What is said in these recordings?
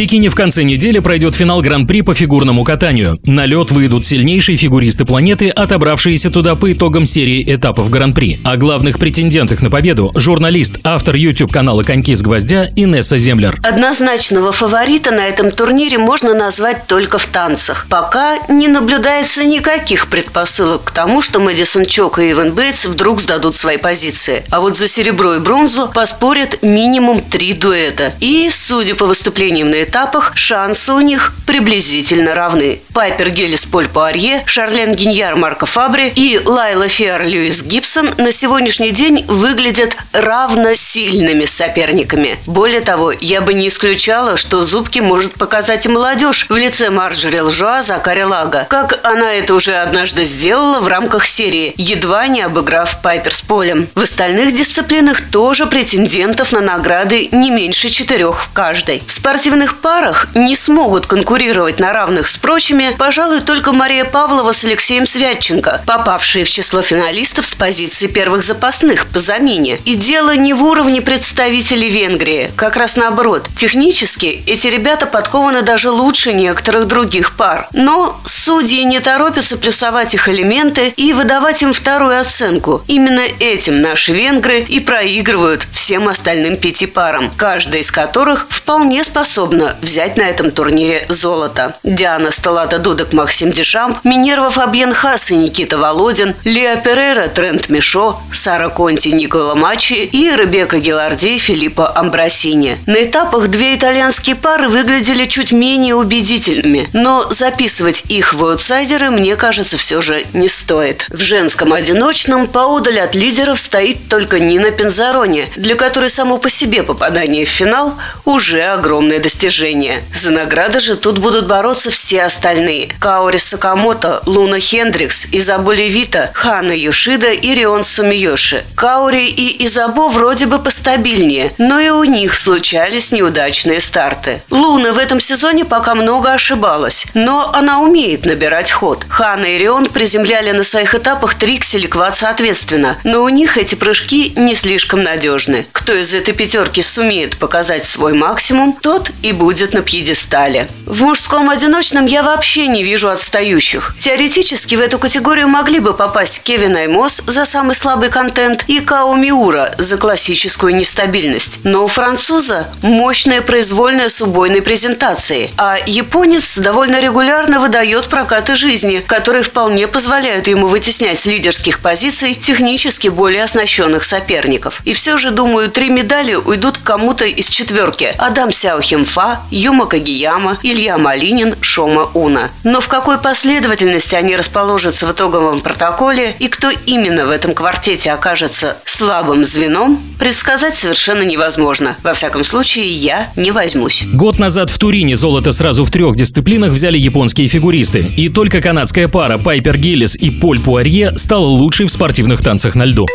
Пекине в конце недели пройдет финал Гран-при по фигурному катанию. На лед выйдут сильнейшие фигуристы планеты, отобравшиеся туда по итогам серии этапов Гран-при. О главных претендентах на победу – журналист, автор YouTube-канала «Коньки с гвоздя» Инесса Землер. Однозначного фаворита на этом турнире можно назвать только в танцах. Пока не наблюдается никаких предпосылок к тому, что Мэдисон Чок и Иван Бейтс вдруг сдадут свои позиции. А вот за серебро и бронзу поспорят минимум три дуэта. И, судя по выступлениям на этапах шансы у них приблизительно равны. Пайпер Гелис Поль Пуарье, Шарлен Гиньяр Марко Фабри и Лайла Фиар Льюис Гибсон на сегодняшний день выглядят равносильными соперниками. Более того, я бы не исключала, что Зубки может показать и молодежь в лице Марджори Лжуа Закари Лага, как она это уже однажды сделала в рамках серии, едва не обыграв Пайпер с Полем. В остальных дисциплинах тоже претендентов на награды не меньше четырех в каждой. В спортивных равных парах не смогут конкурировать на равных с прочими, пожалуй, только Мария Павлова с Алексеем Святченко, попавшие в число финалистов с позиции первых запасных по замене. И дело не в уровне представителей Венгрии, как раз наоборот. Технически эти ребята подкованы даже лучше некоторых других пар. Но судьи не торопятся плюсовать их элементы и выдавать им вторую оценку. Именно этим наши венгры и проигрывают всем остальным пяти парам, каждая из которых вполне способна трудно взять на этом турнире золото. Диана Сталата Дудок Максим Дешамп, Минерва Фабьен Хас и Никита Володин, Лео Перейра Трент Мишо, Сара Конти Никола Мачи и Ребека Геларди Филиппо Амбросини. На этапах две итальянские пары выглядели чуть менее убедительными, но записывать их в аутсайдеры, мне кажется, все же не стоит. В женском одиночном поодаль от лидеров стоит только Нина Пензарони, для которой само по себе попадание в финал уже огромное достижение достижение. За награды же тут будут бороться все остальные. Каори Сакамото, Луна Хендрикс, Изаболи Вита, Хана Йошида и Рион Сумиёши. Каори и Изабо вроде бы постабильнее, но и у них случались неудачные старты. Луна в этом сезоне пока много ошибалась, но она умеет набирать ход. Хана и Рион приземляли на своих этапах Трикс или Квад соответственно, но у них эти прыжки не слишком надежны. Кто из этой пятерки сумеет показать свой максимум, тот и будет на пьедестале. В мужском одиночном я вообще не вижу отстающих. Теоретически в эту категорию могли бы попасть Кевин Аймос за самый слабый контент и Као Миура за классическую нестабильность. Но у француза мощная произвольная с убойной презентацией, а японец довольно регулярно выдает прокаты жизни, которые вполне позволяют ему вытеснять с лидерских позиций технически более оснащенных соперников. И все же, думаю, три медали уйдут кому-то из четверки. Адам Сяохимфа, Юма Кагияма, Илья Малинин, Шома Уна. Но в какой последовательности они расположатся в итоговом протоколе и кто именно в этом квартете окажется слабым звеном, предсказать совершенно невозможно. Во всяком случае, я не возьмусь. Год назад в Турине золото сразу в трех дисциплинах взяли японские фигуристы. И только канадская пара Пайпер Гиллис и Поль Пуарье стала лучшей в спортивных танцах на льду.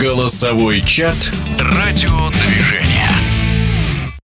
Голосовой чат «Радиодвижение».